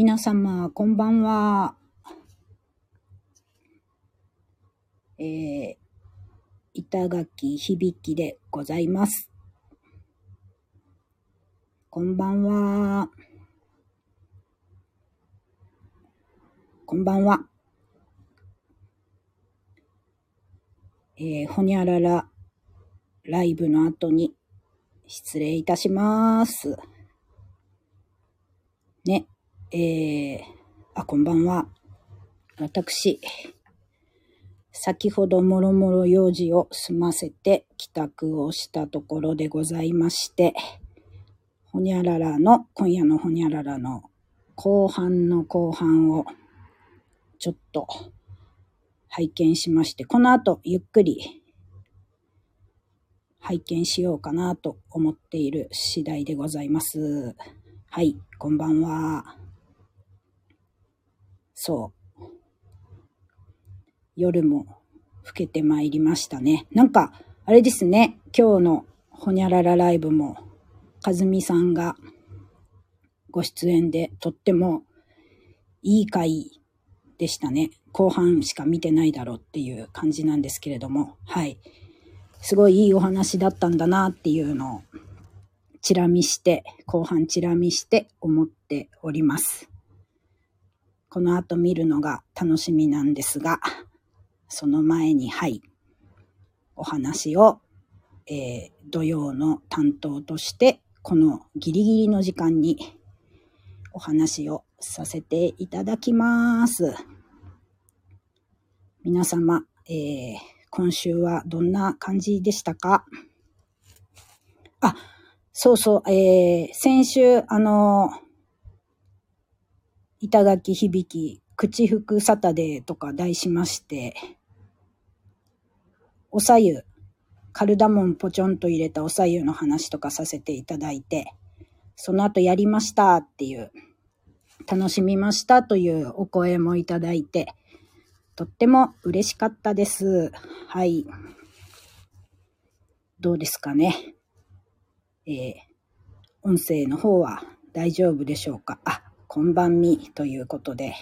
皆様、こんばんは。えー、板垣響でございます。こんばんは。こんばんは。えー、ほにゃららライブの後に失礼いたします。ね、えー、あ、こんばんは。私、先ほどもろもろ用事を済ませて帰宅をしたところでございまして、ほにゃららの、今夜のほにゃららの後半の後半をちょっと拝見しまして、この後ゆっくり拝見しようかなと思っている次第でございます。はい、こんばんは。そう。夜も更けてまいりましたね。なんか、あれですね。今日のほにゃららライブも、かずみさんがご出演でとってもいい回でしたね。後半しか見てないだろうっていう感じなんですけれども、はい。すごいいいお話だったんだなっていうのを、チラ見して、後半チラ見して思っております。この後見るのが楽しみなんですが、その前に、はい、お話を、えー、土曜の担当として、このギリギリの時間にお話をさせていただきます。皆様、えー、今週はどんな感じでしたか？あ、そうそう、えー、先週、あのー板垣響き口福サタデーとか題しまして、おさゆ、カルダモンポチョンと入れたおさゆの話とかさせていただいて、その後やりましたっていう、楽しみましたというお声もいただいて、とっても嬉しかったです。はい。どうですかね。えー、音声の方は大丈夫でしょうか？あ、こんばんみということで、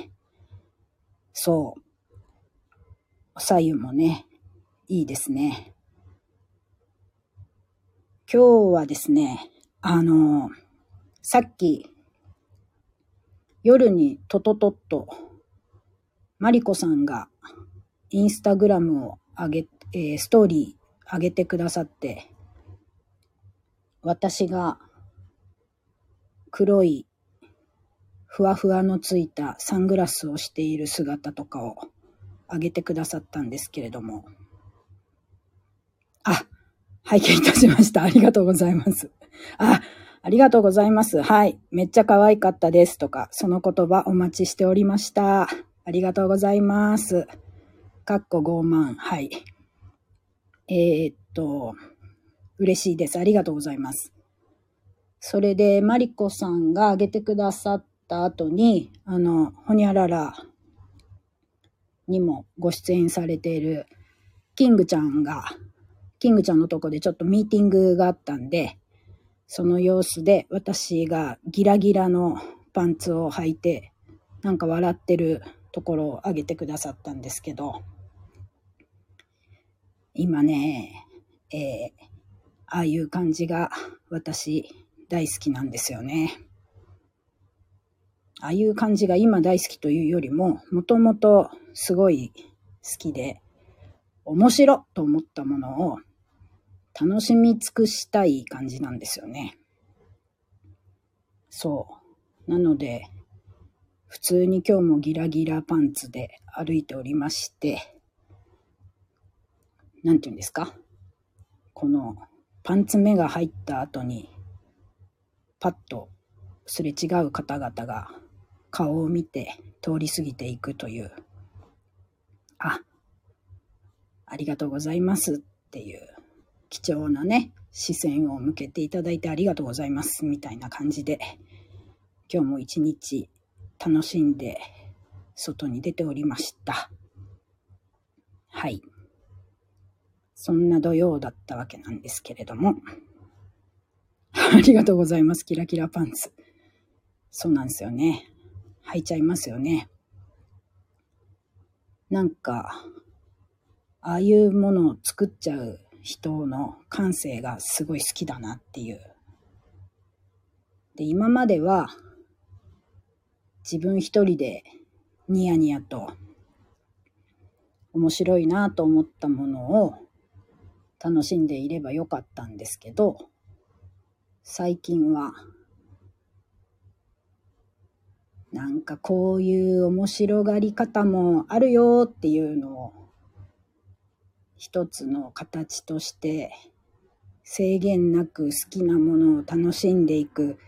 そう。おさゆもね、いいですね。今日はですね、あの、さっき、夜にトトトッと、マリコさんがインスタグラムを上げ、えー、ストーリー上げてくださって、私が黒いふわふわのついたサングラスをしている姿とかを上げてくださったんですけれども。あ、拝見いたしました。ありがとうございます。あ、ありがとうございます。はい。めっちゃ可愛かったですとか、その言葉お待ちしておりました。ありがとうございます。かっこ傲慢。はい。えー、っと、嬉しいです。ありがとうございます。それで、マリコさんが挙げてくださっった後に、あの、ほにゃららにもご出演されているキングちゃんが、キングちゃんのとこでちょっとミーティングがあったんで、その様子で私がギラギラのパンツを履いて、なんか笑ってるところを上げてくださったんですけど、今ね、えー、ああいう感じが私大好きなんですよね。ああいう感じが今大好きというよりも、もともとすごい好きで、面白と思ったものを楽しみ尽くしたい感じなんですよね。そう。なので、普通に今日もギラギラパンツで歩いておりまして、なんて言うんですか？このパンツ目が入った後に、パッとすれ違う方々が顔を見て通り過ぎていくという、あ、ありがとうございますっていう貴重なね、視線を向けていただいてありがとうございますみたいな感じで、今日も一日楽しんで外に出ておりました。はい。そんな土曜だったわけなんですけれども、ありがとうございます。キラキラパンツ。そうなんですよね。履いちゃいますよね。なんか、ああいうものを作っちゃう人の感性がすごい好きだなっていう。で、今までは自分一人でニヤニヤと面白いなと思ったものを楽しんでいればよかったんですけど、最近はなんかこういう面白がり方もあるよっていうのを一つの形として制限なく好きなものを楽しんでいく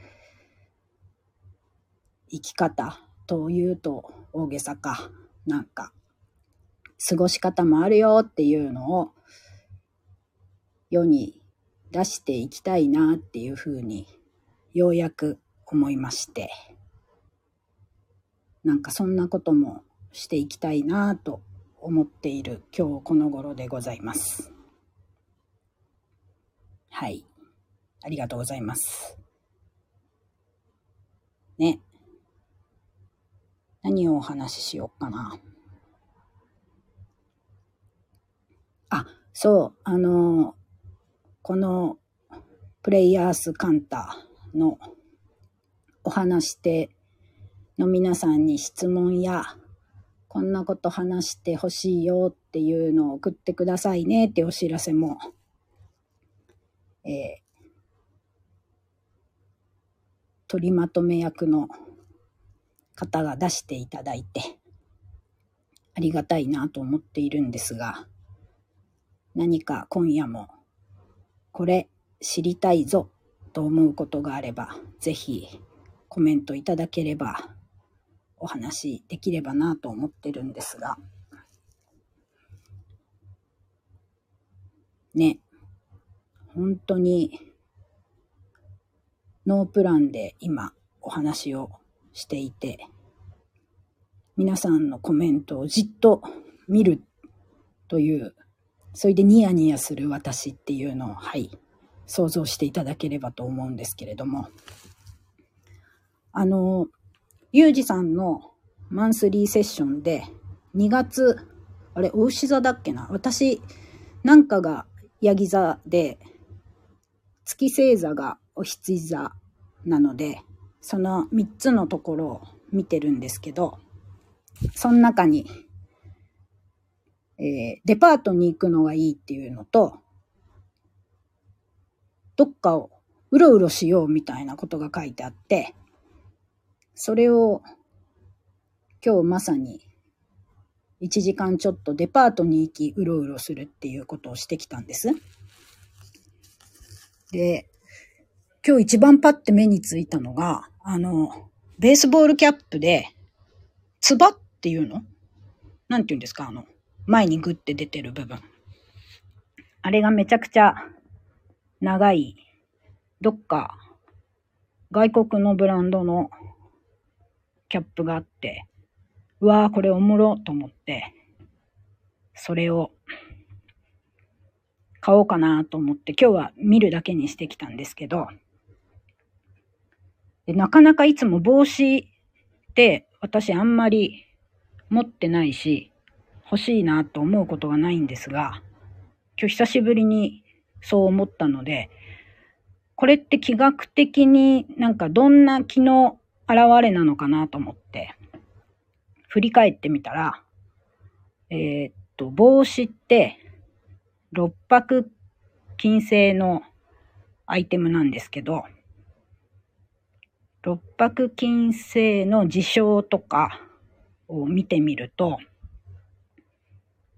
生き方というと大げさかなんか過ごし方もあるよっていうのを世に出していきたいなっていうふうにようやく思いまして。なんかそんなこともしていきたいなと思っている今日この頃でございます。はい。ありがとうございます。ね。何をお話ししようかな。あ、そう、あの、このプレイヤースカンタのお話しての皆さんに質問や、こんなこと話してほしいよっていうのを送ってくださいねってお知らせも、えー、取りまとめ役の方が出していただいて、ありがたいなと思っているんですが、何か今夜も、これ知りたいぞと思うことがあれば、ぜひコメントいただければお話できればなと思ってるんですが、ね、本当にノープランで今お話をしていて、皆さんのコメントをじっと見るという、それでニヤニヤする私っていうのを、はい、想像していただければと思うんですけれども、あの、ゆうじさんのマンスリーセッションで、2月、あれ、お牛座だっけな？私、なんかがヤギ座で、月星座がお羊座なので、その3つのところを見てるんですけど、その中に、えー、デパートに行くのがいいっていうのと、どっかをうろうろしようみたいなことが書いてあって、それを今日まさに1時間ちょっとデパートに行きうろうろするっていうことをしてきたんです。で、今日一番パッて目についたのが、あの、ベースボールキャップで、つばっていうの？なんて言うんですか？あの、前にグッて出てる部分。あれがめちゃくちゃ長い、どっか外国のブランドのキャップがあって、うわーこれおもろと思って、それを買おうかなと思って今日は見るだけにしてきたんですけど、でなかなかいつも帽子って私あんまり持ってないし、欲しいなと思うことがないんですが、今日久しぶりにそう思ったので、これって気学的になんかどんな気の現れなのかなと思って、振り返ってみたら、えー、っと、帽子って、六白金星のアイテムなんですけど、六白金星の事象とかを見てみると、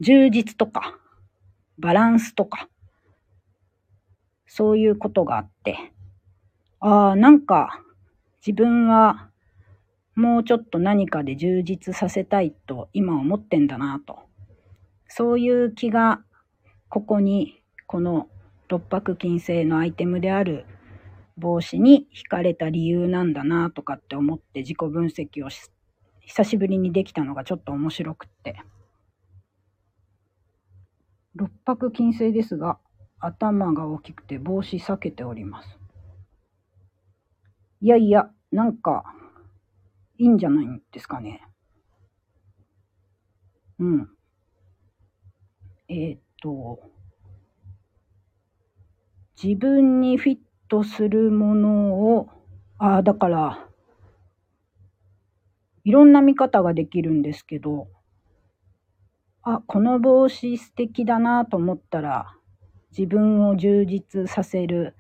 充実とか、バランスとか、そういうことがあって、ああ、なんか自分はもうちょっと何かで充実させたいと今思ってんだなと。そういう気がここにこの六白金星のアイテムである帽子に惹かれた理由なんだなとかって思って自己分析を久しぶりにできたのがちょっと面白くって。六白金星ですが頭が大きくて帽子避けております。いやいや、なんか、いいんじゃないんですかね。うん。えー、っと、自分にフィットするものを、ああ、だから、いろんな見方ができるんですけど、あ、この帽子素敵だなと思ったら、自分を充実させる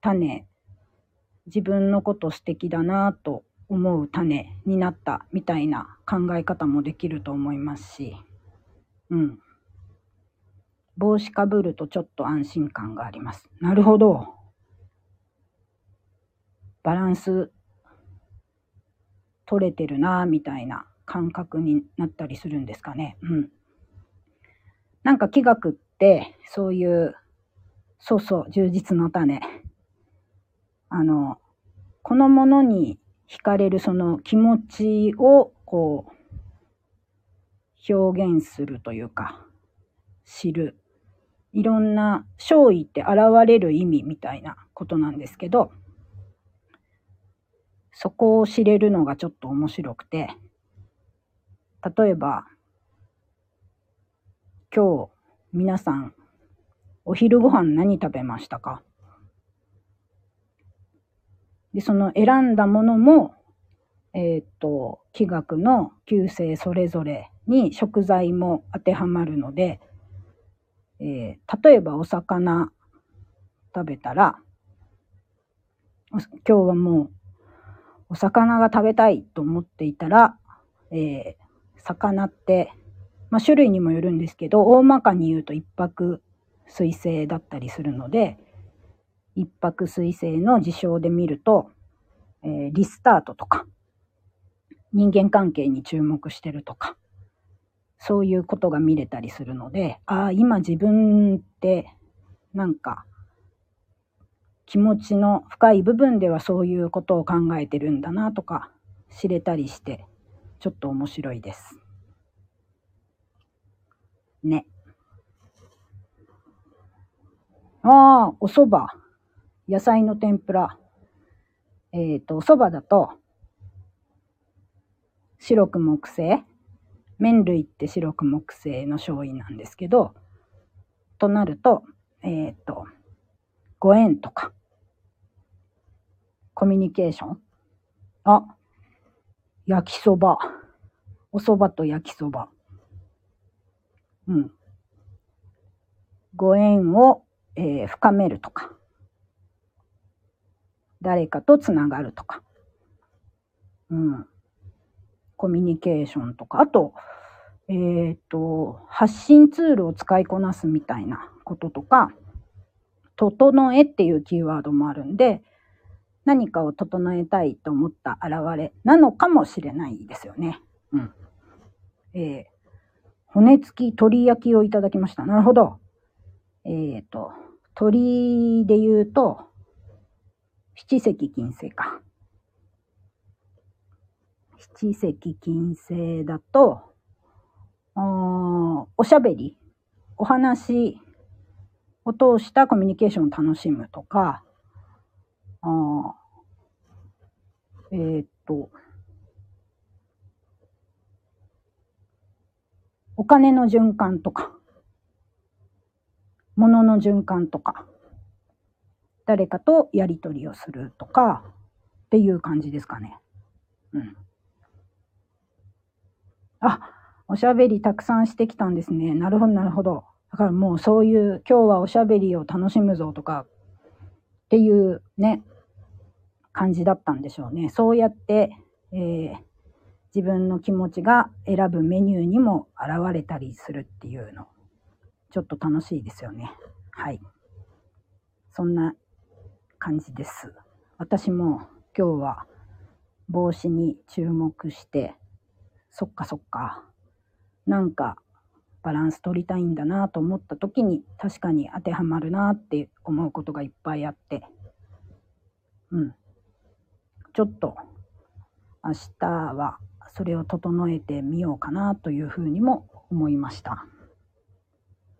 種、自分のこと素敵だなと思う種になったみたいな考え方もできると思いますし、うん。帽子かぶるとちょっと安心感があります。なるほど。バランス取れてるなみたいな感覚になったりするんですかね。うん。なんか気学ってそういうそうそう充実の種あのこのものに惹かれるその気持ちをこう表現するというか知る。いろんな勝意って現れる意味みたいなことなんですけどそこを知れるのがちょっと面白くて例えば今日皆さんお昼ご飯何食べましたか？で、その選んだものも、えっ、と、気学の旧姓それぞれに食材も当てはまるので、えー、例えばお魚食べたら、今日はもうお魚が食べたいと思っていたら、えー、魚って、まあ、種類にもよるんですけど、大まかに言うと一泊水星だったりするので、一泊水星の事象で見ると、えー、リスタートとか、人間関係に注目してるとか、そういうことが見れたりするので、ああ、今自分ってなんか気持ちの深い部分ではそういうことを考えてるんだなとか知れたりして、ちょっと面白いです。ね。ああ、お蕎麦。野菜の天ぷら。えっ、ー、と、蕎麦だと、白く木製。麺類って白く木製の醤油なんですけど、となると、えっ、ー、と、ご縁とか、コミュニケーション。あ、焼きそば。お蕎麦と焼きそば。うん。ご縁を、えー、深めるとか。誰かとつながるとか。うん。コミュニケーションとか。あと、えっ、ー、と、発信ツールを使いこなすみたいなこととか、整えっていうキーワードもあるんで、何かを整えたいと思った現れなのかもしれないですよね。うん。えー、骨付き鶏焼きをいただきました。なるほど。えっ、ー、と、鳥で言うと、七石金星か。七石金星だと、おしゃべり、お話を通したコミュニケーションを楽しむとか、あえ、っと、お金の循環とか、物の循環とか、誰かとやりとりをするとか、っていう感じですかね。うん。あ、おしゃべりたくさんしてきたんですね。なるほど、なるほど。だからもうそういう、今日はおしゃべりを楽しむぞとか、っていうね、感じだったんでしょうね。そうやって、えー、自分の気持ちが選ぶメニューにも現れたりするっていうの、ちょっと楽しいですよね。はい。そんな感じです。私も今日は帽子に注目して、そっかそっか、なんかバランス取りたいんだなと思った時に確かに当てはまるなって思うことがいっぱいあって、うん。ちょっと明日はそれを整えてみようかなというふうにも思いました。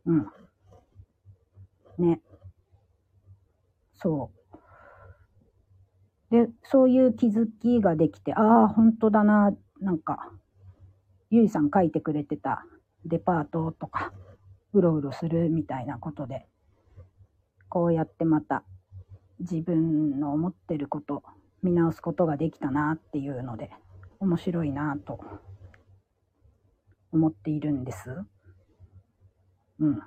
うん。ね。そう。で、そういう気づきができて、ああ、本当だな、なんか、ゆいさん書いてくれてたデパートとか、うろうろするみたいなことで、こうやってまた自分の思ってること見直すことができたなっていうので面白いなと思っているんです。うん。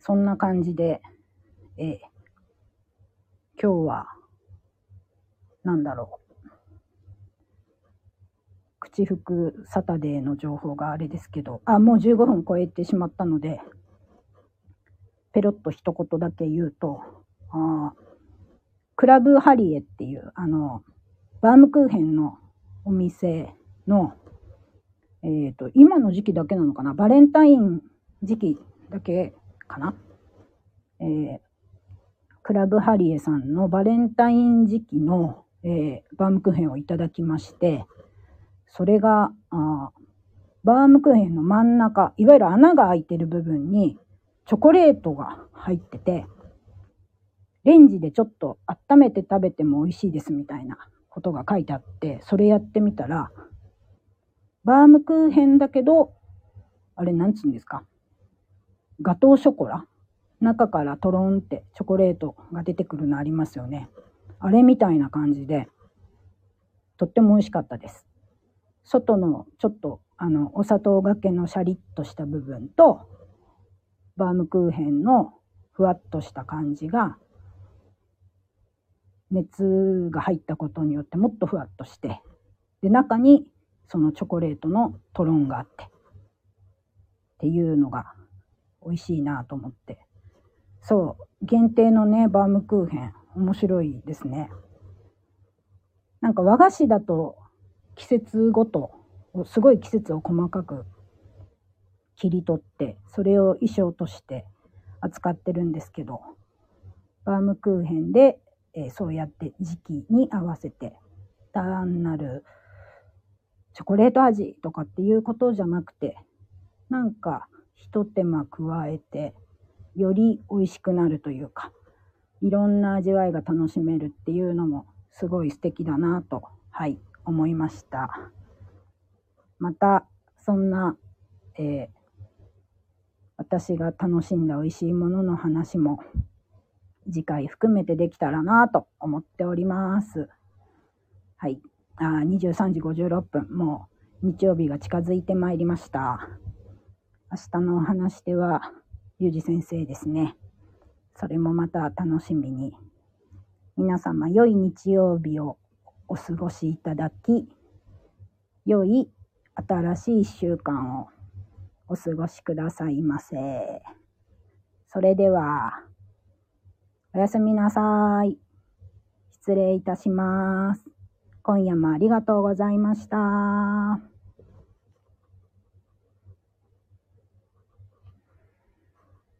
そんな感じで、えー、今日は、なんだろう。口福サタデーの情報があれですけど、あ、もう15分超えてしまったので、ペロッと一言だけ言うと、あクラブハリエっていう、あの、バームクーヘンのお店の、えっ、ー、と、今の時期だけなのかな。バレンタイン時期だけかな。えー、クラブハリエさんのバレンタイン時期の、えー、バームクーヘンをいただきまして、それが、あバームクーヘンの真ん中、いわゆる穴が開いてる部分にチョコレートが入ってて、レンジでちょっと温めて食べても美味しいですみたいなことが書いてあって、それやってみたら、バームクーヘンだけど、あれなんつうんですか。ガトーショコラ中からトロンってチョコレートが出てくるのありますよね。あれみたいな感じで、とっても美味しかったです。外のちょっとあのお砂糖がけのシャリッとした部分と、バームクーヘンのふわっとした感じが、熱が入ったことによってもっとふわっとして、で、中にそのチョコレートのトロンがあって、っていうのが美味しいなと思って。そう、限定のね、バームクーヘン、面白いですね。なんか和菓子だと季節ごと、すごい季節を細かく切り取って、それを衣装として扱ってるんですけど、バームクーヘンで、えー、そうやって時期に合わせて、単なるチョコレート味とかっていうことじゃなくて、なんか一手間加えて、より美味しくなるというか、いろんな味わいが楽しめるっていうのもすごい素敵だなと、はい、思いました。また、そんな、えー私が楽しんだ美味しいものの話も次回含めてできたらなと思っております。はい。あ23時56分。もう日曜日が近づいてまいりました。明日のお話では、ゆうじ先生ですね。それもまた楽しみに。皆様、良い日曜日をお過ごしいただき、良い新しい1週間をお過ごしくださいませ。それでは、おやすみなさい。失礼いたします。今夜もありがとうございました。